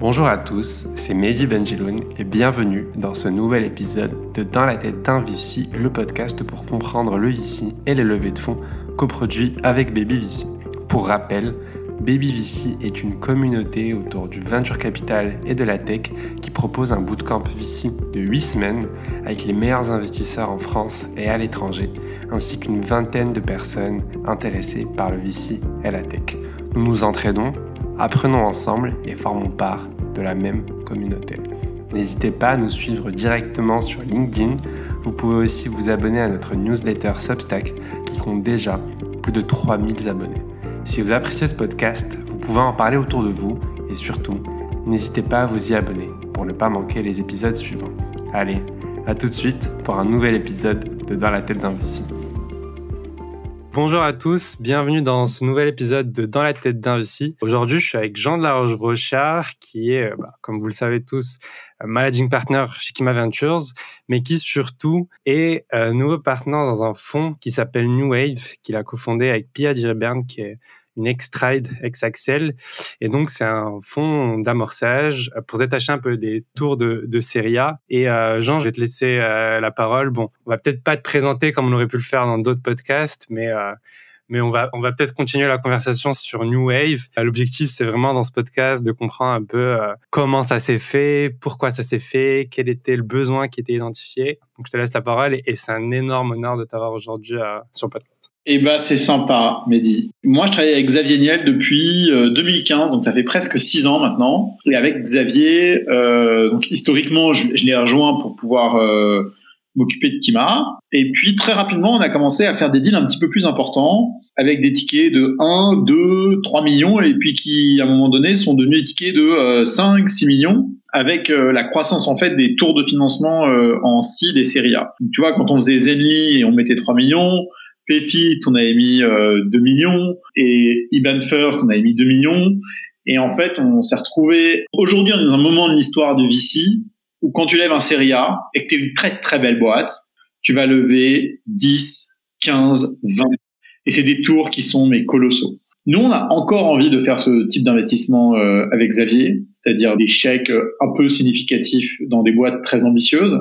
Bonjour à tous, c'est Mehdi Benjiloun et bienvenue dans ce nouvel épisode de Dans la tête d'un VC, le podcast pour comprendre le VC et les levées de fonds coproduits avec Baby VC. Pour rappel, Baby VC est une communauté autour du venture capital et de la tech qui propose un bootcamp VC de 8 semaines avec les meilleurs investisseurs en France et à l'étranger, ainsi qu'une vingtaine de personnes intéressées par le VC et la tech. Nous nous entraînons, apprenons ensemble et formons part de la même communauté. N'hésitez pas à nous suivre directement sur LinkedIn. Vous pouvez aussi vous abonner à notre newsletter Substack qui compte déjà plus de 3000 abonnés. Si vous appréciez ce podcast, vous pouvez en parler autour de vous et surtout, n'hésitez pas à vous y abonner pour ne pas manquer les épisodes suivants. Allez, à tout de suite pour un nouvel épisode de Dans la tête d'un. Bonjour à tous, bienvenue dans ce nouvel épisode de Dans la tête d'un VC. Aujourd'hui, je suis avec Jean de la Roche-Brochard, qui est, bah, comme vous le savez tous, managing partner chez Kima Ventures, mais qui surtout est euh, nouveau partenaire dans un fonds qui s'appelle New Wave, qu'il a cofondé avec Pia Diribern, qui est une X-Trade, X-Axel. Et donc, c'est un fonds d'amorçage pour détacher un peu des tours de, de série A. Et euh, Jean, je vais te laisser euh, la parole. Bon, on va peut-être pas te présenter comme on aurait pu le faire dans d'autres podcasts, mais euh, mais on va on va peut-être continuer la conversation sur New Wave. L'objectif c'est vraiment dans ce podcast de comprendre un peu comment ça s'est fait, pourquoi ça s'est fait, quel était le besoin qui était identifié. Donc je te laisse la parole et c'est un énorme honneur de t'avoir aujourd'hui sur le podcast. Eh ben, c'est sympa, Mehdi. Moi, je travaille avec Xavier Niel depuis 2015, euh, donc ça fait presque six ans maintenant. Et avec Xavier, euh, donc historiquement, je, l'ai rejoint pour pouvoir euh, m'occuper de Kima. Et puis, très rapidement, on a commencé à faire des deals un petit peu plus importants, avec des tickets de 1, 2, 3 millions, et puis qui, à un moment donné, sont devenus des tickets de 5, 6 millions, avec la croissance, en fait, des tours de financement en seed et série A. Donc, tu vois, quand on faisait Zenly et on mettait 3 millions, PFIT, on avait mis 2 euh, millions, et IBAN First, on avait mis 2 millions. Et en fait, on s'est retrouvé, aujourd'hui, on est dans un moment de l'histoire du VC, où quand tu lèves un série A, et que tu es une très très belle boîte, tu vas lever 10, 15, 20. Et c'est des tours qui sont mais colossaux. Nous, on a encore envie de faire ce type d'investissement euh, avec Xavier, c'est-à-dire des chèques un peu significatifs dans des boîtes très ambitieuses.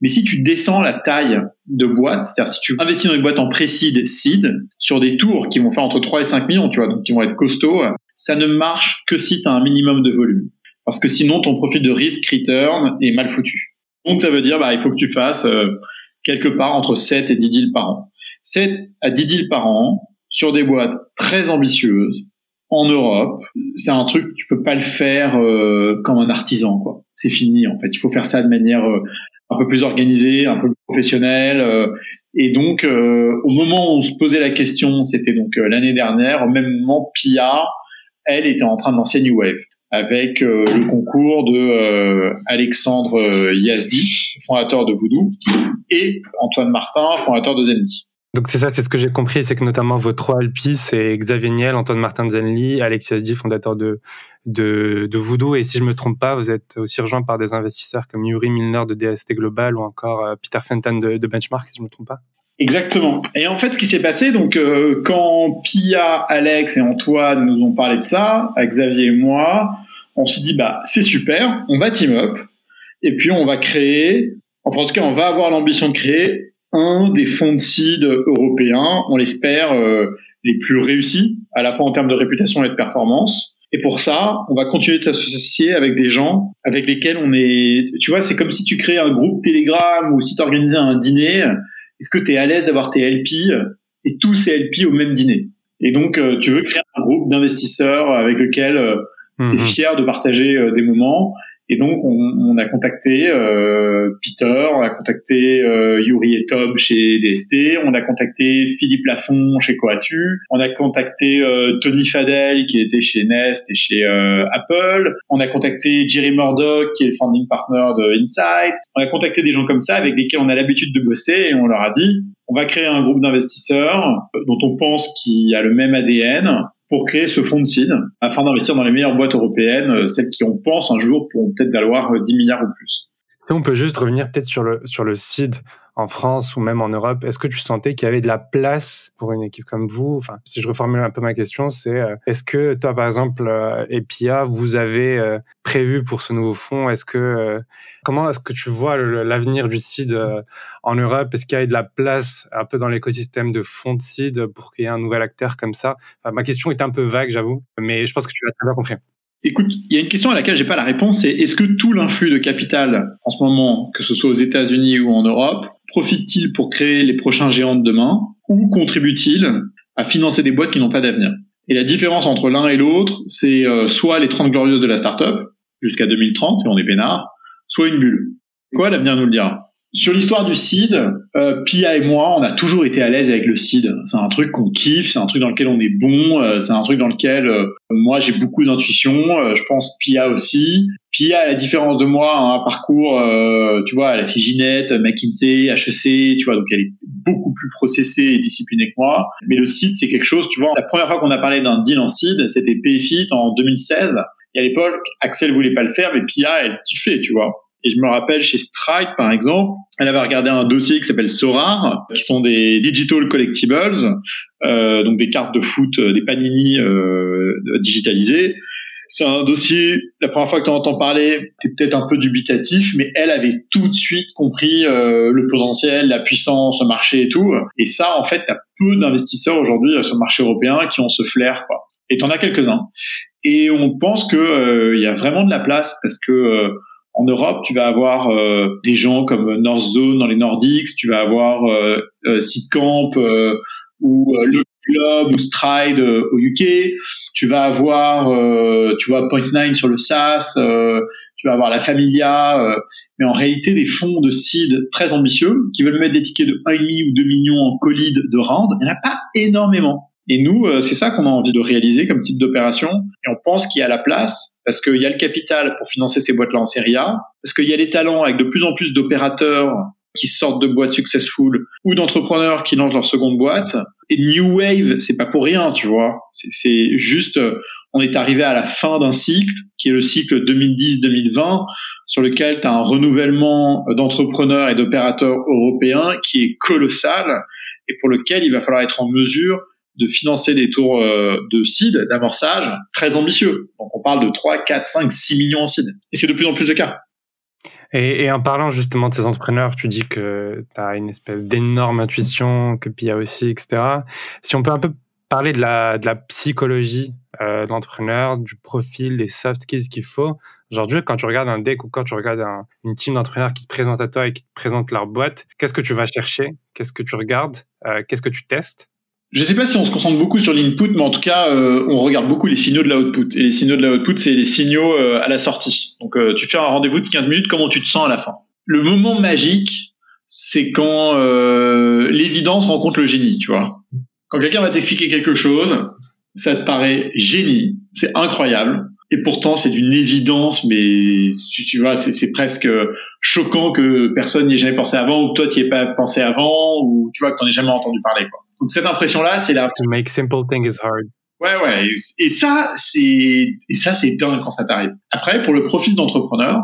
Mais si tu descends la taille de boîte, c'est-à-dire si tu investis dans une boîte en pré-seed, seed, sur des tours qui vont faire entre 3 et 5 millions, tu vois, donc qui vont être costauds, ça ne marche que si tu as un minimum de volume. Parce que sinon, ton profil de risk return est mal foutu. Donc, ça veut dire, bah, il faut que tu fasses euh, quelque part entre 7 et 10 deals par an. 7 à 10 deals par an sur des boîtes très ambitieuses en Europe. C'est un truc, tu peux pas le faire euh, comme un artisan, quoi. C'est fini, en fait. Il faut faire ça de manière euh, un peu plus organisé, un peu plus professionnel. Euh, et donc, euh, au moment où on se posait la question, c'était donc l'année dernière, au même moment, Pia, elle était en train de lancer New Wave avec le concours de Alexandre Yazdi, fondateur de Voodoo, et Antoine Martin, fondateur de Zenly. Donc c'est ça, c'est ce que j'ai compris, c'est que notamment vos trois LP, c'est Xavier Niel, Antoine Martin Zenly, Alexis Asdi, fondateur de, de, Voodoo. Et si je me trompe pas, vous êtes aussi rejoint par des investisseurs comme Yuri Milner de DST Global ou encore euh, Peter Fenton de, Benchmark, si je me trompe pas. Exactement. Et en fait, ce qui s'est passé, donc euh, quand Pia, Alex et Antoine nous ont parlé de ça, Xavier et moi, on s'est dit bah c'est super, on va team up et puis on va créer, enfin en tout cas on va avoir l'ambition de créer un des fonds de seed européens, on l'espère, euh, les plus réussis, à la fois en termes de réputation et de performance. Et pour ça, on va continuer de s'associer avec des gens avec lesquels on est... Tu vois, c'est comme si tu crées un groupe Telegram ou si tu organisais un dîner. Est-ce que tu es à l'aise d'avoir tes LP et tous ces LP au même dîner? Et donc, euh, tu veux créer un groupe d'investisseurs avec lequel euh, tu es mhm. fier de partager des moments et donc, on, on a contacté euh, Peter, on a contacté euh, Yuri et Tom chez DST, on a contacté Philippe Lafont chez Coatu, on a contacté euh, Tony Fadel qui était chez Nest et chez euh, Apple, on a contacté Jerry Murdoch qui est le founding partner de Insight, on a contacté des gens comme ça avec lesquels on a l'habitude de bosser et on leur a dit on va créer un groupe d'investisseurs dont on pense qu'il a le même ADN pour créer ce fonds de seed afin d'investir dans les meilleures boîtes européennes, euh, celles qui, on pense, un jour pourront peut-être valoir 10 euh, milliards ou plus. Si on peut juste revenir peut-être sur le, sur le seed en France ou même en Europe, est-ce que tu sentais qu'il y avait de la place pour une équipe comme vous? Enfin, si je reformule un peu ma question, c'est euh, est-ce que toi, par exemple, euh, Epia, vous avez euh, prévu pour ce nouveau fonds Est-ce que comment est-ce que tu vois l'avenir du seed en Europe? Est-ce qu'il y a de la place un peu dans l'écosystème de fonds de seed pour qu'il y ait un nouvel acteur comme ça? Ma question est un peu vague, j'avoue, mais je pense que tu l'as très bien compris. Écoute, il y a une question à laquelle j'ai pas la réponse, c'est est-ce que tout l'influx de capital en ce moment, que ce soit aux États-Unis ou en Europe, profite-t-il pour créer les prochains géants de demain ou contribue-t-il à financer des boîtes qui n'ont pas d'avenir? Et la différence entre l'un et l'autre, c'est euh, soit les 30 glorieuses de la startup jusqu'à 2030 et on est peinard, soit une bulle. Quoi l'avenir nous le dira? Sur l'histoire du seed, euh, Pia et moi, on a toujours été à l'aise avec le seed. C'est un truc qu'on kiffe, c'est un truc dans lequel on est bon, euh, c'est un truc dans lequel euh, moi j'ai beaucoup d'intuition. Euh, je pense Pia aussi. Pia, à la différence de moi, a un parcours, tu vois, elle a fait Ginette, McKinsey, HEC, tu vois, donc elle est beaucoup plus processée et disciplinée que moi. Mais le seed, c'est quelque chose, tu vois, la première fois qu'on a parlé d'un deal en seed, c'était PFIT en 2016. Et à l'époque, Axel voulait pas le faire, mais Pia, elle kiffait, tu vois. Et je me rappelle chez Strike, par exemple, elle avait regardé un dossier qui s'appelle Sorar, qui sont des digital collectibles, euh, donc des cartes de foot, euh, des panini euh, digitalisées. C'est un dossier, la première fois que tu entends parler, tu peut-être un peu dubitatif, mais elle avait tout de suite compris euh, le potentiel, la puissance, le marché et tout. Et ça, en fait, tu as peu d'investisseurs aujourd'hui sur le marché européen qui ont ce flair. Quoi. Et tu en as quelques-uns. Et on pense qu'il il y a vraiment de la place parce que en Europe, tu vas avoir euh, des gens comme Northzone dans les Nordiques, tu vas avoir euh, euh, euh, ou le Club ou Stride au UK. Tu vas avoir, tu vois, Point9 sur le SaaS. tu vas avoir la Familia. mais en réalité, des fonds de seed très ambitieux qui veulent mettre des tickets de 1,5 ou 2 millions en colide de round, il n'y en a pas énormément. Et nous, c'est ça qu'on a envie de réaliser comme type d'opération. Et on pense qu'il y a la place parce qu'il y a le capital pour financer ces boîtes-là en série A, parce qu'il y a les talents avec de plus en plus d'opérateurs qui sortent de boîtes successful ou d'entrepreneurs qui lancent leur seconde boîte. Et New Wave, c'est pas pour rien, tu vois. C'est juste, on est arrivé à la fin d'un cycle qui est le cycle 2010-2020 sur lequel tu as un renouvellement d'entrepreneurs et d'opérateurs européens qui est colossal et pour lequel il va falloir être en mesure de financer des tours euh, de seed, d'amorçage, très ambitieux. Donc on parle de 3, 4, 5, 6 millions en seed. Et c'est de plus en plus le cas. Et, en parlant justement de ces entrepreneurs, tu dis que tu as une espèce d'énorme intuition, que Pia aussi, etc. Si on peut un peu parler de la, de la psychologie euh, de l'entrepreneur, du profil, des soft skills qu'il faut. Aujourd'hui, quand tu regardes un deck ou quand tu regardes une team d'entrepreneurs qui se présente à toi et qui te présente leur boîte, qu'est-ce que tu vas chercher? Qu'est-ce que tu regardes? Euh, Qu'est-ce que tu testes? Je ne sais pas si on se concentre beaucoup sur l'input, mais en tout cas, euh, on regarde beaucoup les signaux de la output. Et les signaux de la output, c'est les signaux euh, à la sortie. Donc, euh, tu fais un rendez-vous de 15 minutes, comment tu te sens à la fin? Le moment magique, c'est quand l'évidence rencontre le génie, tu vois. Quand quelqu'un va t'expliquer quelque chose, ça te paraît génie, c'est incroyable. Et pourtant, c'est d'une évidence, mais tu, tu vois, c'est presque choquant que personne n'y ait jamais pensé avant, ou que toi, tu n'y aies pas pensé avant, ou tu vois, que tu n'en aies jamais entendu parler. Quoi. Donc cette impression-là, c'est la. To make simple things is hard. Ouais, ouais. Et ça, c'est et ça, c'est dingue quand ça t'arrive. Après, pour le profil d'entrepreneur,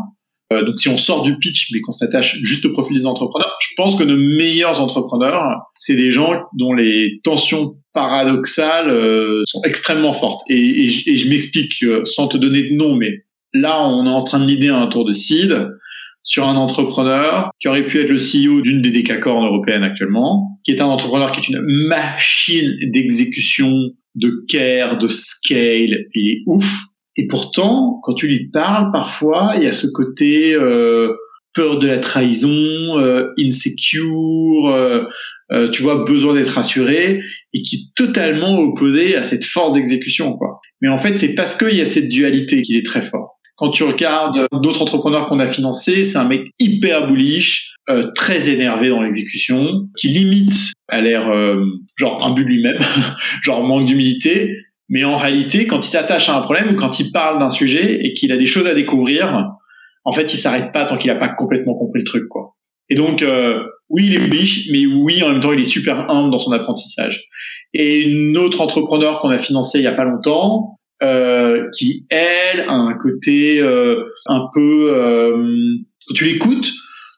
euh, donc si on sort du pitch, mais qu'on s'attache juste au profil des entrepreneurs, je pense que nos meilleurs entrepreneurs, c'est des gens dont les tensions paradoxales euh, sont extrêmement fortes. Et, et, je m'explique euh, sans te donner de nom, mais là, on est en train de l'idée un tour de seed sur un entrepreneur qui aurait pu être le CEO d'une des décacornes européennes actuellement, qui est un entrepreneur qui est une machine d'exécution, de care, de scale, il est ouf. Et pourtant, quand tu lui parles, parfois, il y a ce côté euh, peur de la trahison, euh, insecure, euh, euh, tu vois, besoin d'être rassuré, et qui est totalement opposé à cette force d'exécution. Mais en fait, c'est parce qu'il y a cette dualité qu'il est très fort. Quand tu regardes d'autres entrepreneurs qu'on a financés, c'est un mec hyper bullish, euh, très énervé dans l'exécution, qui limite à l'air euh, genre un but lui-même, genre manque d'humilité. Mais en réalité, quand il s'attache à un problème ou quand il parle d'un sujet et qu'il a des choses à découvrir, en fait, il s'arrête pas tant qu'il n'a pas complètement compris le truc, quoi. Et donc, euh, oui, il est bullish, mais oui, en même temps, il est super humble dans son apprentissage. Et une autre entrepreneur qu'on a financé il y a pas longtemps, euh, qui elle a un côté euh, un peu euh, quand tu l'écoutes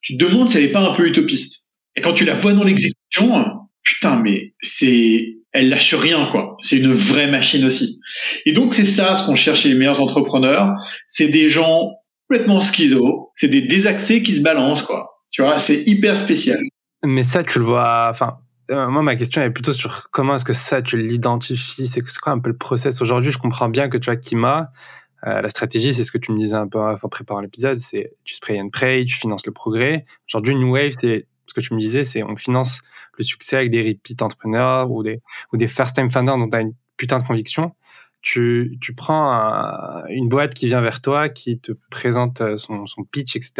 tu te demandes si elle est pas un peu utopiste Et quand tu la vois dans l'exécution, putain, mais c'est, elle lâche rien, quoi. C'est une vraie machine aussi. Et donc, c'est ça ce qu'on cherche chez les meilleurs entrepreneurs. C'est des gens complètement schizo. C'est des désaxés qui se balancent, quoi. Tu vois, c'est hyper spécial. Mais ça, tu le vois, enfin, euh, moi, ma question est plutôt sur comment est-ce que ça, tu l'identifies? C'est quoi un peu le process? Aujourd'hui, je comprends bien que tu vois, Kima, euh, la stratégie, c'est ce que tu me disais un peu en préparant l'épisode, c'est tu spray and pray, tu finances le progrès. Aujourd'hui, New Wave, c'est ce que tu me disais, c'est on finance le succès avec des repeat entrepreneurs ou des, ou des first time founders dont tu as une putain de conviction. Tu, tu prends une boîte qui vient vers toi, qui te présente euh, son, son pitch, etc.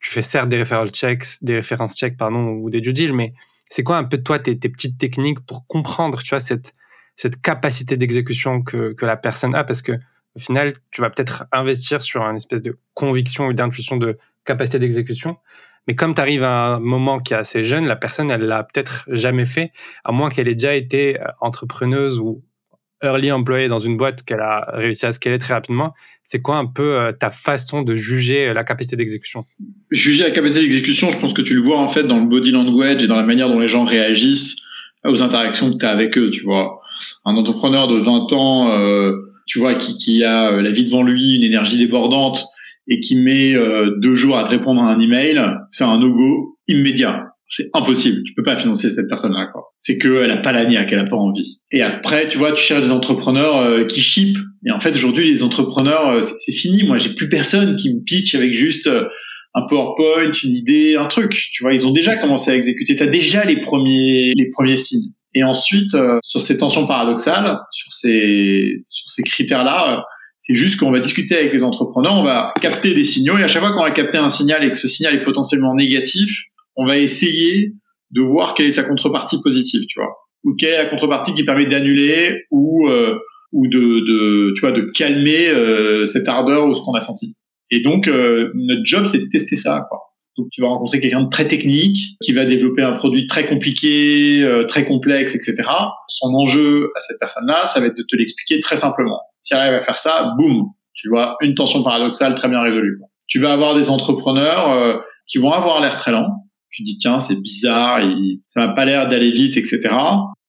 Tu fais certes des referral checks, des références checks, pardon, ou des due deals, mais c'est quoi un peu toi tes, tes petites techniques pour comprendre, tu vois, cette, cette capacité d'exécution que, que la personne a? Parce que au final, tu vas peut-être investir sur une espèce de conviction ou d'intuition de capacité d'exécution. Mais comme tu arrives à un moment qui est assez jeune, la personne, elle l'a peut-être jamais fait, à moins qu'elle ait déjà été euh, entrepreneuse ou early employée dans une boîte qu'elle a réussi à scaler très rapidement. C'est quoi un peu euh, ta façon de juger euh, la capacité d'exécution? Juger la capacité d'exécution, je pense que tu le vois en fait dans le body language et dans la manière dont les gens réagissent aux interactions que tu as avec eux, tu vois. Un entrepreneur de 20 ans, euh, tu vois, qui, qui, a la vie devant lui, une énergie débordante et qui met deux jours à te répondre à un email, c'est un no-go immédiat c'est impossible. Tu peux pas financer cette personne-là, quoi. C'est qu'elle a pas la niaque, elle a pas envie. Et après, tu vois, tu cherches des entrepreneurs euh, qui ship. Et en fait, aujourd'hui, les entrepreneurs, euh, c'est fini. Moi, j'ai plus personne qui me pitch avec juste euh, un PowerPoint, une idée, un truc. Tu vois, ils ont déjà commencé à exécuter. Tu as déjà les premiers, les premiers signes. Et ensuite, sur ces tensions paradoxales, sur ces, sur ces critères-là, c'est juste qu'on va discuter avec les entrepreneurs, on va capter des signaux, et à chaque fois qu'on va capter un signal et que ce signal est potentiellement négatif, on va essayer de voir quelle est sa contrepartie positive, tu vois, ou quelle est la contrepartie qui permet d'annuler ou euh, ou de, de, tu vois, de calmer euh, cette ardeur ou ce qu'on a senti. Et donc euh, notre job c'est de tester ça, quoi. Donc tu vas rencontrer quelqu'un de très technique qui va développer un produit très compliqué, très complexe, etc. Son enjeu à cette personne-là, ça va être de te l'expliquer très simplement. Si elle arrive à faire ça, boum, tu vois, une tension paradoxale très bien résolue. Tu vas avoir des entrepreneurs qui vont avoir l'air très lents, tu dis tiens c'est bizarre, ça n'a pas l'air d'aller vite, etc.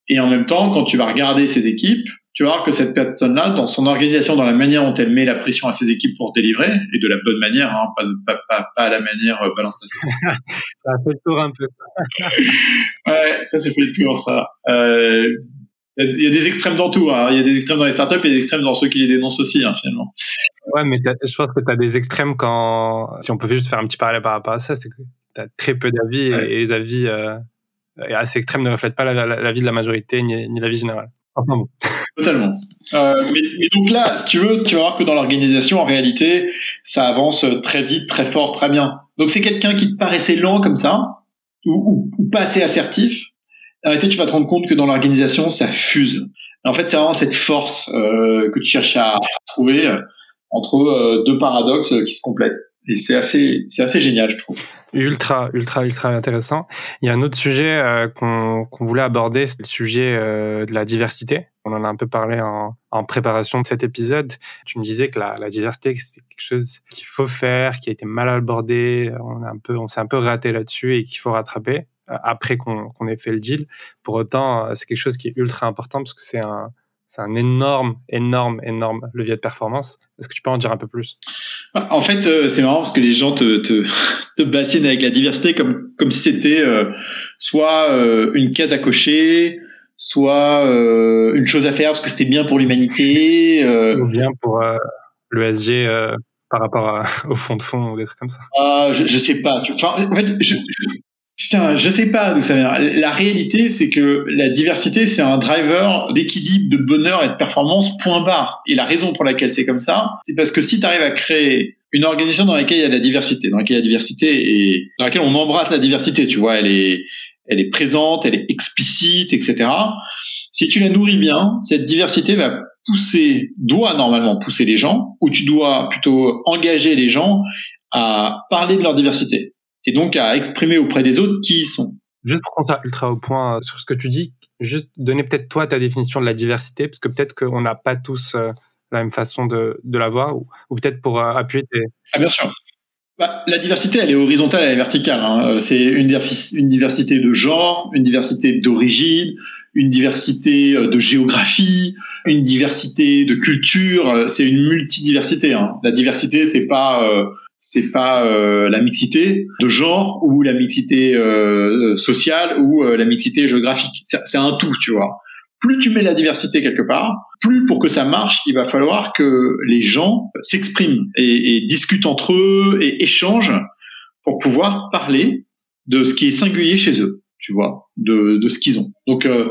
Et en même temps, quand tu vas regarder ces équipes, tu vas voir que cette personne-là, dans son organisation, dans la manière dont elle met la pression à ses équipes pour délivrer, et de la bonne manière, hein, pas, pas, pas, pas, à la manière euh, balance Ça a fait le tour un peu. ouais, ça s'est fait le tour, ça. Euh, il y, a des extrêmes dans tout. Hein. Il y a des extrêmes dans les startups et des extrêmes dans ceux qui les dénoncent aussi, hein, finalement. Ouais, mais je pense que tu as des extrêmes quand. Si on peut juste faire un petit parallèle par rapport à ça, c'est que as très peu d'avis et, les avis euh, assez extrêmes ne reflètent pas la, vie de la majorité ni, ni la vie générale. Enfin bon. Totalement. Euh, mais, mais, donc là, si tu veux, tu vas voir que dans l'organisation, en réalité, ça avance très vite, très fort, très bien. Donc c'est quelqu'un qui te paraissait lent comme ça, ou, ou, pas assez assertif. En réalité, tu vas te rendre compte que dans l'organisation, ça fuse. En fait, c'est vraiment cette force euh, que tu cherches à, trouver entre euh, deux paradoxes qui se complètent. Et c'est assez, c'est assez génial, je trouve. Ultra, ultra, ultra intéressant. Il y a un autre sujet euh, qu'on voulait aborder, c'est le sujet euh, de la diversité. On en a un peu parlé en, en préparation de cet épisode. Tu me disais que la, la diversité, c'est quelque chose qu'il faut faire, qui a été mal abordé. On a un peu, on s'est un peu raté là-dessus et qu'il faut rattraper euh, après qu'on qu'on ait fait le deal. Pour autant, c'est quelque chose qui est ultra important parce que c'est un, c'est un énorme, énorme, énorme levier de performance. Est-ce que tu peux en dire un peu plus? En fait, euh, c'est marrant parce que les gens te, te, te bassinent avec la diversité comme, comme si c'était euh, soit euh, une case à cocher, soit une chose à faire parce que c'était bien pour l'humanité. Ou bien pour l'ESG par rapport au fond de fond ou des trucs comme ça. Ah, je, je sais pas. Enfin, en fait, je, Putain, je sais pas d'où ça vient. La réalité, c'est que la diversité, c'est un driver d'équilibre, de bonheur et de performance, point barre. Et la raison pour laquelle c'est comme ça, c'est parce que si tu arrives à créer une organisation dans laquelle il y a de la diversité, dans laquelle il y a la diversité et dans laquelle on embrasse la diversité, tu vois, elle est, elle est présente, elle est explicite, etc. Si tu la nourris bien, cette diversité va pousser, doit normalement pousser les gens, ou tu dois plutôt engager les gens à parler de leur diversité et donc à exprimer auprès des autres qui ils sont. Juste pour qu'on soit ultra au point euh, sur ce que tu dis, juste donner peut-être toi ta définition de la diversité, parce que peut-être qu'on n'a pas tous euh, la même façon de, de la voir, ou, ou peut-être pour euh, appuyer tes... Ah bien sûr. bah, la diversité, elle est horizontale, elle est verticale. Hein. C'est une, une, diversité de genre, une diversité d'origine, une diversité de géographie, une diversité de culture. C'est une multidiversité. Hein. La diversité, c'est pas euh, c'est pas euh, la mixité de genre ou la mixité euh, sociale ou la mixité géographique. C'est un tout, tu vois plus tu mets la diversité quelque part, plus pour que ça marche, il va falloir que les gens s'expriment et, discutent entre eux et échangent pour pouvoir parler de ce qui est singulier chez eux, tu vois, de, ce qu'ils ont. Donc, euh,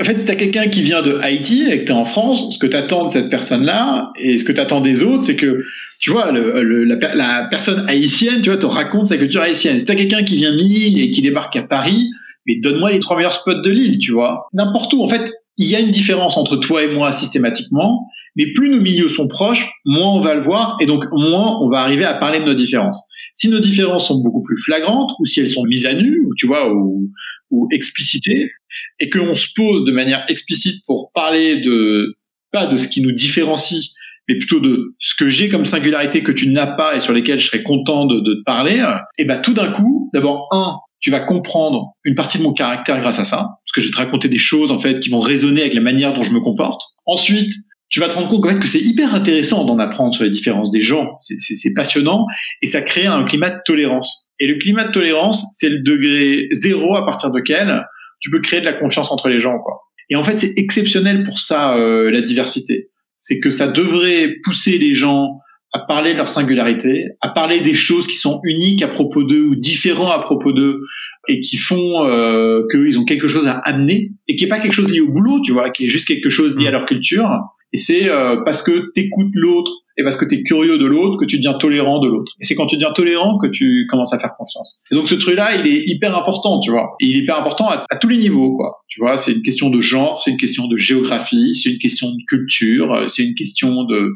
en fait, si tu as quelqu'un qui vient de Haïti et que tu es en France, ce que tu attends de cette personne-là et ce que tu attends des autres, c'est que, tu vois, la, personne haïtienne, tu vois, te raconte sa culture haïtienne. Si tu as quelqu'un qui vient de Lille et qui débarque à Paris, mais donne-moi les trois meilleurs spots de Lille, tu vois. N'importe où. En fait, il y a une différence entre toi et moi systématiquement, mais plus nos milieux sont proches, moins on va le voir, et donc moins on va arriver à parler de nos différences. Si nos différences sont beaucoup plus flagrantes, ou si elles sont mises à nu, tu vois, ou, ou explicitées, et qu'on se pose de manière explicite pour parler de pas de ce qui nous différencie, mais plutôt de ce que j'ai comme singularité que tu n'as pas et sur lesquelles je serais content de, de te parler, et ben tout d'un coup, d'abord un, tu vas comprendre une partie de mon caractère grâce à ça, parce que je vais te raconter des choses en fait qui vont résonner avec la manière dont je me comporte. Ensuite, tu vas te rendre compte en fait, que c'est hyper intéressant d'en apprendre sur les différences des gens, c'est passionnant, et ça crée un climat de tolérance. Et le climat de tolérance, c'est le degré zéro à partir duquel tu peux créer de la confiance entre les gens. Quoi. Et en fait, c'est exceptionnel pour ça, euh, la diversité. C'est que ça devrait pousser les gens à parler de leur singularité, à parler des choses qui sont uniques à propos d'eux ou différents à propos d'eux et qui font euh, qu'ils ont quelque chose à amener et qui est pas quelque chose lié au boulot, tu vois, qui est juste quelque chose lié à leur culture. Et c'est euh, parce que tu écoutes l'autre et parce que tu es curieux de l'autre que tu deviens tolérant de l'autre. Et c'est quand tu deviens tolérant que tu commences à faire confiance. Et donc ce truc-là, il est hyper important, tu vois. Et il est hyper important à, à tous les niveaux, quoi. Tu vois, c'est une question de genre, c'est une question de géographie, c'est une question de culture, c'est une question de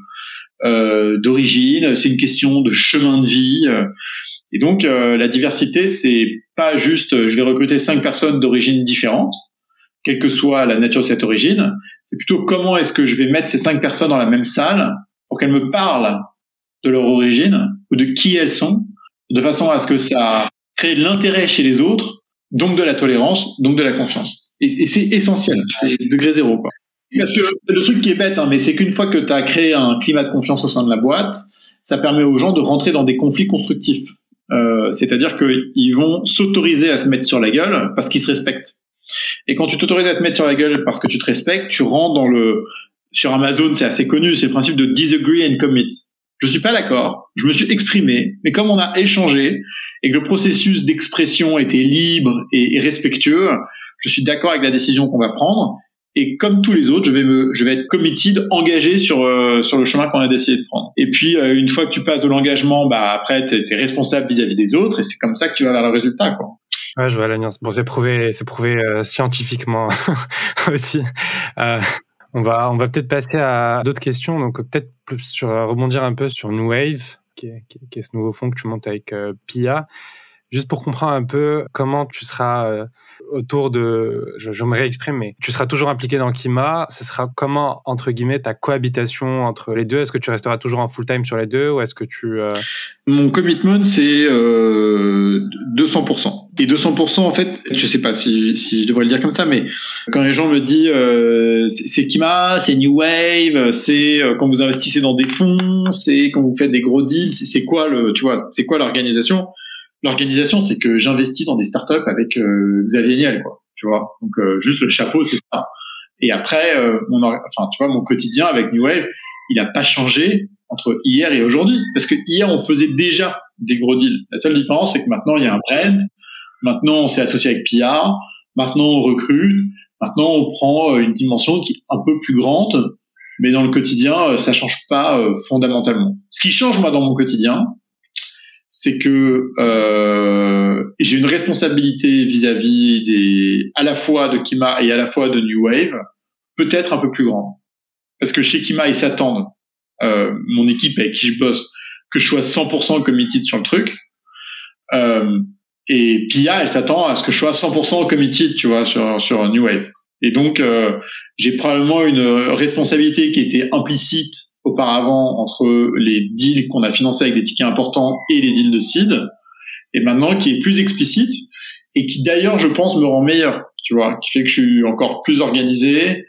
euh, d'origine, c'est une question de chemin de vie. Et donc euh, la diversité, c'est pas juste je vais recruter cinq personnes d'origine différente, quelle que soit la nature de cette origine. C'est plutôt comment est-ce que je vais mettre ces cinq personnes dans la même salle pour qu'elles me parlent de leur origine ou de qui elles sont, de façon à ce que ça crée de l'intérêt chez les autres, donc de la tolérance, donc de la confiance. Et, c'est essentiel, c'est degré zéro. Parce que le truc qui est bête, hein, c'est qu'une fois que tu as créé un climat de confiance au sein de la boîte, ça permet aux gens de rentrer dans des conflits constructifs. Euh, C'est-à-dire qu'ils vont s'autoriser à se mettre sur la gueule parce qu'ils se respectent. Et quand tu t'autorises à te mettre sur la gueule parce que tu te respectes, tu rentres dans le... Sur Amazon, c'est assez connu, c'est le principe de disagree and commit. Je suis pas d'accord, je me suis exprimé, mais comme on a échangé et que le processus d'expression était libre et, respectueux, je suis d'accord avec la décision qu'on va prendre et comme tous les autres, je vais me, je vais être committed, engagé sur euh, sur le chemin qu'on a décidé de prendre. Et puis euh, une fois que tu passes de l'engagement, bah après tu es, responsable vis-à-vis des autres, et c'est comme ça que tu vas vers le résultat, quoi. Ouais, je vois la nuance. Bon, c'est prouvé, c'est prouvé euh, scientifiquement aussi. on va, on va peut-être passer à d'autres questions. Donc peut-être plus sur rebondir un peu sur New Wave, qui est, qui est, ce nouveau fonds que tu montes avec Pia, juste pour comprendre un peu comment tu seras autour de, je, je, me réexprime, mais tu seras toujours impliqué dans Kima. Ce sera comment, entre guillemets, ta cohabitation entre les deux? Est-ce que tu resteras toujours en full time sur les deux ou est-ce que tu... Euh... Mon commitment, c'est euh, 200%. Et 200%, en fait, je sais pas si, si je devrais le dire comme ça, mais quand les gens me disent euh, c'est Kima, c'est New Wave, c'est euh, quand vous investissez dans des fonds, c'est quand vous faites des gros deals, c'est quoi le, tu vois, c'est quoi l'organisation? L'organisation, c'est que j'investis dans des startups avec euh, Xavier Niel, quoi. Tu vois. Donc euh, juste le chapeau, c'est ça. Et après, euh, mon, enfin, tu vois, mon quotidien avec New Wave, il n'a pas changé entre hier et aujourd'hui, parce que hier on faisait déjà des gros deals. La seule différence, c'est que maintenant il y a un brand, maintenant on s'est associé avec Pia, maintenant on recrute, maintenant on prend une dimension qui est un peu plus grande, mais dans le quotidien, ça change pas fondamentalement. Ce qui change moi dans mon quotidien, c'est que euh, j'ai une responsabilité vis-à-vis des, à la fois de Kima et à la fois de New Wave, peut-être un peu plus grande. Parce que chez Kima, ils s'attendent, euh, mon équipe avec qui je bosse, que je sois 100% committed sur le truc. Euh, et Pia, elle s'attend à ce que je sois 100% committed, tu vois, sur, sur New Wave. Et donc, euh, j'ai probablement une responsabilité qui était implicite auparavant entre les deals qu'on a financés avec des tickets importants et les deals de seed, et maintenant qui est plus explicite et qui d'ailleurs, je pense, me rend meilleur, tu vois, qui fait que je suis encore plus organisé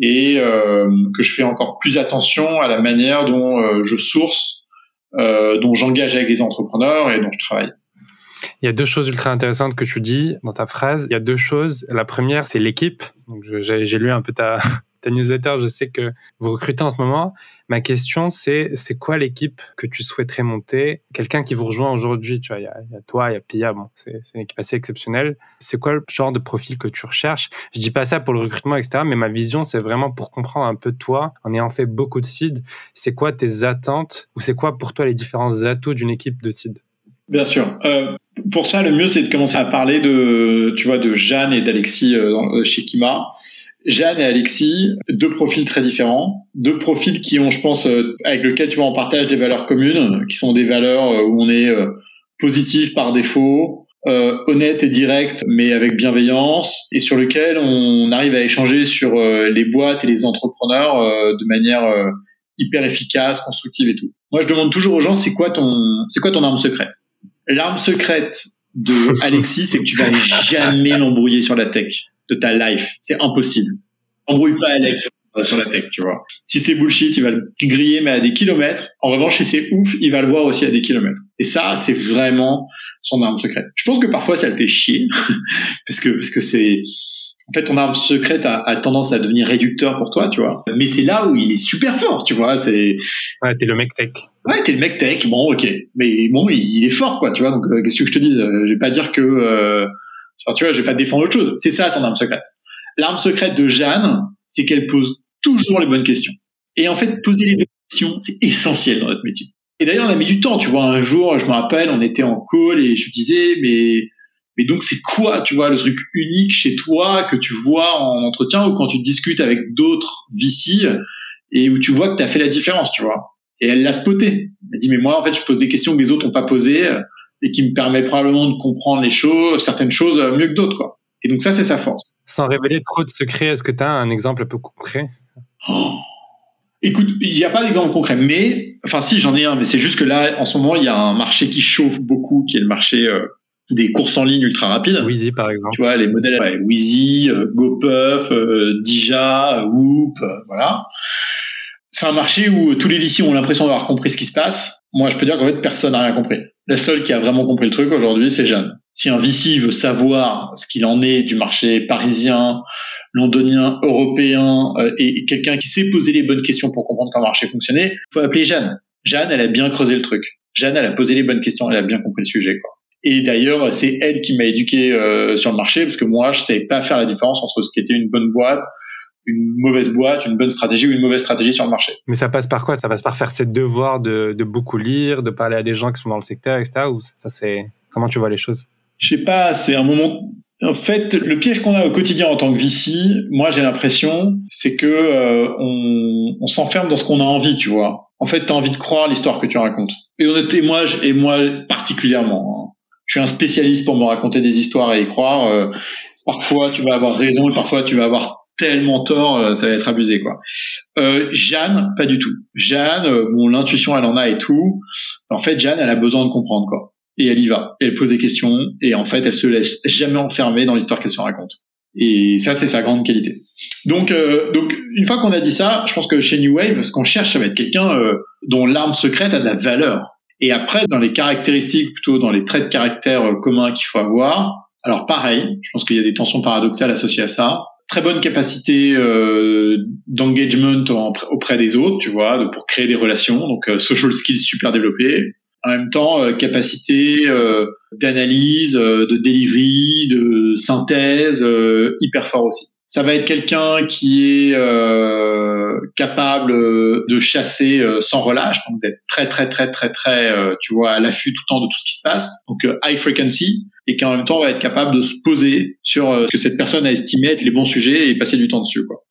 et euh, que je fais encore plus attention à la manière dont euh, je source, euh, dont j'engage avec les entrepreneurs et dont je travaille. Il y a deux choses ultra intéressantes que tu dis dans ta phrase. Il y a deux choses. La première, c'est l'équipe. J'ai lu un peu ta, ta newsletter. Je sais que vous recrutez en ce moment. Ma question, c'est, c'est quoi l'équipe que tu souhaiterais monter? Quelqu'un qui vous rejoint aujourd'hui, tu vois, il y, a, toi, il y a Pia, bon, c'est, une équipe assez exceptionnelle. C'est quoi le genre de profil que tu recherches? Je dis pas ça pour le recrutement, etc., mais ma vision, c'est vraiment pour comprendre un peu toi, en ayant fait beaucoup de seed, c'est quoi tes attentes? Ou c'est quoi pour toi les différents atouts d'une équipe de seed? Bien sûr. Euh, pour ça, le mieux, c'est de commencer à parler de, tu vois, de Jeanne et d'Alexis euh, chez Kima. Jeanne et Alexis, deux profils très différents, deux profils qui ont, je pense, euh, avec lesquels tu vois, on partage des valeurs communes, qui sont des valeurs euh, où on est euh, positif par défaut, honnête et direct, mais avec bienveillance, et sur lequel on arrive à échanger sur les boîtes et les entrepreneurs de manière hyper efficace, constructive et tout. Moi, je demande toujours aux gens, c'est quoi ton, c'est quoi ton arme secrète? L'arme secrète de Alexis, c'est que tu vas jamais l'embrouiller sur la tech de ta life. C'est impossible. Embrouille pas Alex sur la tech, tu vois. Si c'est bullshit, il va le griller, mais à des kilomètres. En revanche, si c'est ouf, il va le voir aussi à des kilomètres. Et ça, c'est vraiment son arme secrète. Je pense que parfois, ça le fait chier, parce que parce que c'est en fait, ton arme secrète a, tendance à devenir réducteur pour toi, tu vois. Mais c'est là où il est super fort, tu vois. C'est. Ouais, t'es le mec tech. Ouais, t'es le mec tech. Bon, ok. Mais bon, il, est fort, quoi, tu vois. Donc, euh, qu'est-ce que je te dis euh, Je vais pas dire que euh, Enfin, tu vois, je vais pas défendre autre chose. C'est ça son arme secrète. L'arme secrète de Jeanne, c'est qu'elle pose toujours les bonnes questions. Et en fait, poser les bonnes questions, c'est essentiel dans notre métier. Et d'ailleurs, on a mis du temps. Tu vois, un jour, je me rappelle, on était en call et je disais, mais mais donc c'est quoi, tu vois, le truc unique chez toi que tu vois en entretien ou quand tu discutes avec d'autres VC et où tu vois que tu as fait la différence, tu vois? Et elle l'a spoté. Elle dit mais moi en fait je pose des questions que les autres n'ont pas posées et qui me permet probablement de comprendre les choses, certaines choses euh, mieux que d'autres, quoi. Et donc ça, c'est sa force. Sans révéler trop de secrets, est-ce que tu as un exemple un peu concret? Oh. Écoute, il n'y a pas d'exemple concret, mais enfin si, j'en ai un, mais c'est juste que là, en ce moment, il y a un marché qui chauffe beaucoup, qui est le marché euh, des courses en ligne ultra rapides. Wheezy, par exemple. Tu vois, les modèles, ouais, Wheezy, euh, GoPuff, euh, Dija, Whoop, voilà c'est un marché où tous les VC ont l'impression d'avoir compris ce qui se passe. Moi, je peux dire qu'en fait, personne n'a rien compris. La seule qui a vraiment compris le truc aujourd'hui, c'est Jeanne. Si un VC veut savoir ce qu'il en est du marché parisien, londonien, européen, euh, et, quelqu'un qui sait poser les bonnes questions pour comprendre comment le marché fonctionnait, faut appeler Jeanne. Jeanne, elle a bien creusé le truc. Jeanne, elle a posé les bonnes questions, elle a bien compris le sujet, quoi. Et d'ailleurs, c'est elle qui m'a éduqué euh, sur le marché parce que moi, je savais pas faire la différence entre ce qui était une bonne boîte, une mauvaise boîte, une bonne stratégie ou une mauvaise stratégie sur le marché. Mais ça passe par quoi? Ça passe par faire ses devoirs de, de, beaucoup lire, de parler à des gens qui sont dans le secteur, etc. Ou ça, c'est comment tu vois les choses? Je sais pas. C'est un moment. En fait, le piège qu'on a au quotidien en tant que VC, moi j'ai l'impression, c'est que euh, on, on s'enferme dans ce qu'on a envie, tu vois. En fait, tu as envie de croire l'histoire que tu racontes. Et honnêtement, moi, et moi particulièrement, hein, je suis un spécialiste pour me raconter des histoires et y croire. Euh, parfois, tu vas avoir raison et parfois, tu vas avoir tellement tort, euh, ça va être abusé quoi. Euh, Jeanne, pas du tout. Jeanne, euh, bon l'intuition elle en a et tout. En fait, Jeanne, elle a besoin de comprendre quoi. Et elle y va. elle pose des questions et en fait, elle se laisse jamais enfermer dans l'histoire qu'elle se raconte. Et ça, c'est sa grande qualité. Donc, donc une fois qu'on a dit ça, je pense que chez New Wave, ce qu'on cherche, ça va être quelqu'un dont l'arme secrète a de la valeur. Et après, dans les caractéristiques, plutôt dans les traits de caractère communs qu'il faut avoir, alors pareil, je pense qu'il y a des tensions paradoxales associées à ça très bonne capacité euh, d'engagement auprès des autres, tu vois, pour créer des relations, donc euh, social skills super développés. En même temps, euh, capacité euh, d'analyse, de delivery, de synthèse, hyper fort aussi. Ça va être quelqu'un qui est capable de chasser sans relâche, donc d'être très très très très très, tu vois, à l'affût tout le temps de tout ce qui se passe. Donc high frequency, et qui en même temps va être capable de se poser sur euh, ce que cette personne a estimé être les bons sujets et passer du temps dessus. Quoi.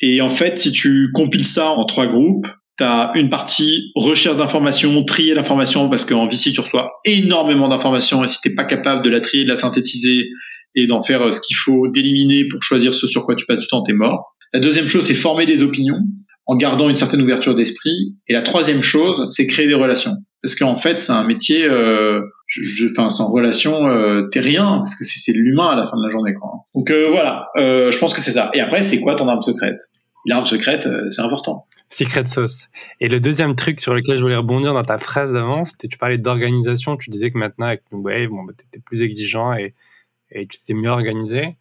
Et en fait, si tu compiles ça en trois groupes, tu as une partie recherche d'informations, trier l'information, parce qu'en VC, tu reçois énormément d'informations, et si tu pas capable de la trier, de la synthétiser et d'en faire ce qu'il faut, d'éliminer pour choisir ce sur quoi tu passes du temps, t'es mort. La deuxième chose, c'est former des opinions en gardant une certaine ouverture d'esprit. Et la troisième chose, c'est créer des relations. Parce qu'en fait, c'est un métier, euh, je, sans relation, euh, t'es rien, parce que c'est l'humain à la fin de la journée. Quoi. Donc euh, voilà, euh, je pense que c'est ça. Et après, c'est quoi ton arme secrète? L'arme secrète, euh, c'est important. Secret sauce. Et le deuxième truc sur lequel je voulais rebondir dans ta phrase d'avant, c'était tu parlais d'organisation. Tu disais que maintenant avec New Wave, bon, bah, plus exigeant et, et tu étais mieux organisé.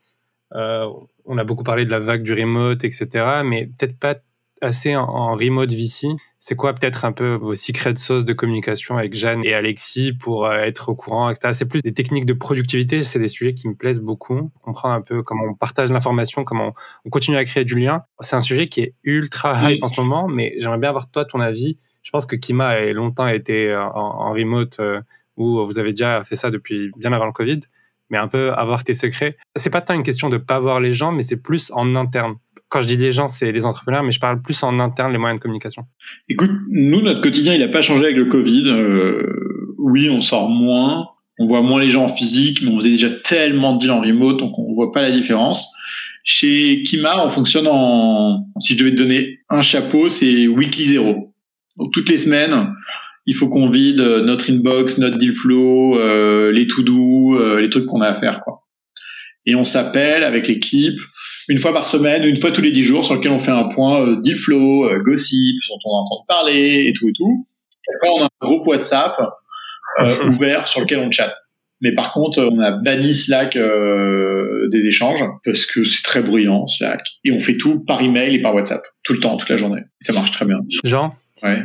Euh, on a beaucoup parlé de la vague du remote, etc. Mais peut-être pas assez en, remote VC. C'est quoi peut-être un peu vos secrets de sauce de communication avec Jeanne et Alexis pour euh, être au courant, etc. C'est plus des techniques de productivité, c'est des sujets qui me plaisent beaucoup. Comprendre un peu comment on partage l'information, comment on continue à créer du lien. C'est un sujet qui est ultra hype en ce moment, mais j'aimerais bien avoir toi ton avis. Je pense que Kima a longtemps été en, en remote euh, où vous avez déjà fait ça depuis bien avant le Covid, mais un peu avoir tes secrets. C'est pas tant une question de pas voir les gens, mais c'est plus en interne quand je dis les gens, c'est les entrepreneurs, mais je parle plus en interne, les moyens de communication. Écoute, nous, notre quotidien, il n'a pas changé avec le Covid. Euh, oui, on sort moins, on voit moins les gens en physique, mais on faisait déjà tellement de deals en remote, donc on voit pas la différence. Chez Kima, on fonctionne en, si je devais te donner un chapeau, c'est weekly zero. Donc toutes les semaines, il faut qu'on vide notre inbox, notre deal flow, euh, les to-do, euh, les trucs qu'on a à faire, quoi. Et on s'appelle avec l'équipe une fois par semaine, une fois tous les dix jours, sur lequel on fait un point euh, deal flow, euh, gossip, dont on a entendu parler et tout et tout. Et après, on a un groupe WhatsApp euh, ouvert sur lequel on chatte. Mais par contre, on a banni Slack euh, des échanges parce que c'est très bruyant Slack. Et on fait tout par email et par WhatsApp, tout le temps, toute la journée. Et ça marche très bien. Jean? Ouais.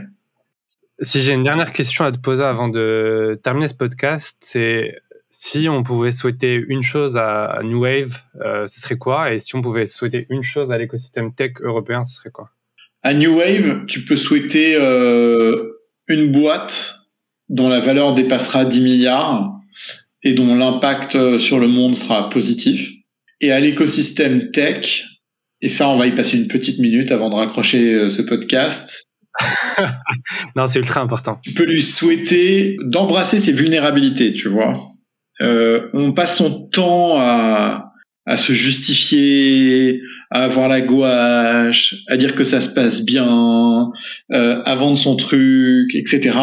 Si j'ai une dernière question à te poser avant de terminer ce podcast, c'est si on pouvait souhaiter une chose à New Wave, euh, ce serait quoi? Et si on pouvait souhaiter une chose à l'écosystème tech européen, ce serait quoi? À New Wave, tu peux souhaiter euh, une boîte dont la valeur dépassera 10 milliards et dont l'impact euh, sur le monde sera positif. Et à l'écosystème tech, et ça, on va y passer une petite minute avant de raccrocher ce podcast. non, c'est ultra important. Tu peux lui souhaiter d'embrasser ses vulnérabilités, tu vois euh, on passe son temps à, à se justifier, à avoir la gouache, à dire que ça se passe bien, euh, à vendre son truc, etc.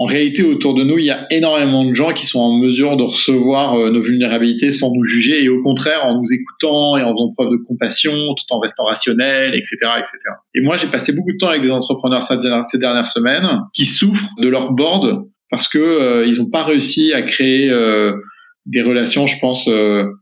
En réalité, autour de nous, il y a énormément de gens qui sont en mesure de recevoir euh, nos vulnérabilités sans nous juger et au contraire en nous écoutant et en faisant preuve de compassion, tout en restant rationnel, etc., etc. Et moi, j'ai passé beaucoup de temps avec des entrepreneurs ces dernières semaines qui souffrent de leur board parce que euh, ils n'ont pas réussi à créer euh, des relations, je pense,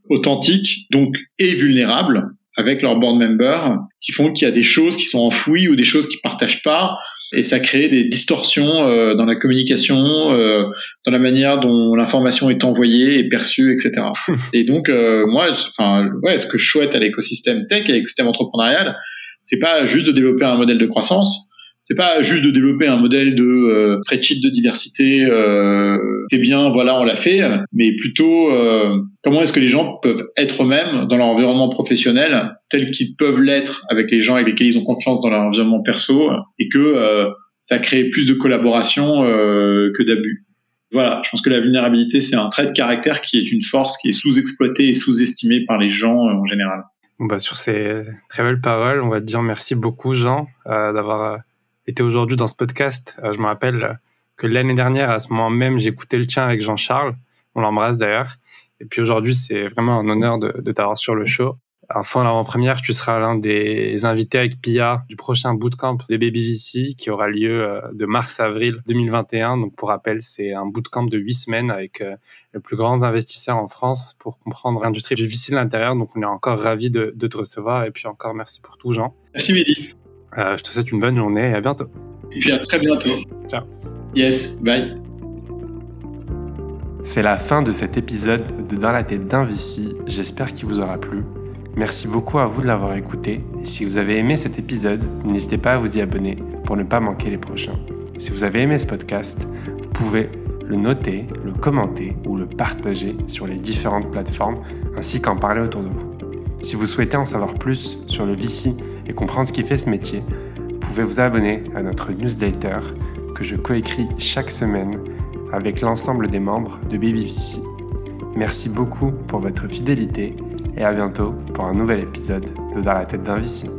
authentiques, donc et vulnérables avec leurs board members, qui font qu'il y a des choses qui sont enfouies ou des choses qu'ils partagent pas, et ça crée des distorsions dans la communication, dans la manière dont l'information est envoyée et perçue, etc. et donc moi, enfin, ouais, ce que je souhaite à l'écosystème tech, à l'écosystème entrepreneurial, c'est pas juste de développer un modèle de croissance, c'est pas juste de développer un modèle de euh, de diversité, euh, c'est bien, voilà, on l'a fait, mais plutôt euh, comment est-ce que les gens peuvent être eux-mêmes dans leur environnement professionnel tel qu'ils peuvent l'être avec les gens avec lesquels ils ont confiance dans leur environnement perso et que euh, ça crée plus de collaboration euh, que d'abus. Voilà, je pense que la vulnérabilité, c'est un trait de caractère qui est une force qui est sous-exploitée et sous-estimée par les gens en général. Bah sur ces très belles paroles, on va te dire merci beaucoup Jean d'avoir était aujourd'hui dans ce podcast. Euh, je me rappelle que l'année dernière, à ce moment même, j'écoutais le tien avec Jean-Charles. On l'embrasse d'ailleurs. Et puis aujourd'hui, c'est vraiment un honneur de, t'avoir sur le show. Enfin, l'avant-première, tu seras l'un des invités avec Pia du prochain bootcamp de Baby VC qui aura lieu euh, de mars-avril 2021. Donc, pour rappel, c'est un bootcamp de huit semaines avec euh, les plus grands investisseurs en France pour comprendre l'industrie du VC de l'intérieur. Donc, on est encore ravis de, de, te recevoir. Et puis encore, merci pour tout, Jean. Merci, Mehdi. Euh, je te souhaite une bonne journée et à bientôt. Et puis à très bientôt. Ciao. Yes, bye. C'est la fin de cet épisode de Dans la tête d'un Vici. J'espère qu'il vous aura plu. Merci beaucoup à vous de l'avoir écouté. Et si vous avez aimé cet épisode, n'hésitez pas à vous y abonner pour ne pas manquer les prochains. Si vous avez aimé ce podcast, vous pouvez le noter, le commenter ou le partager sur les différentes plateformes ainsi qu'en parler autour de vous. Si vous souhaitez en savoir plus sur le VC et comprendre ce qui fait ce métier, vous pouvez vous abonner à notre newsletter que je coécris chaque semaine avec l'ensemble des membres de BabyVC. Merci beaucoup pour votre fidélité et à bientôt pour un nouvel épisode de Dans la tête d'un Vici.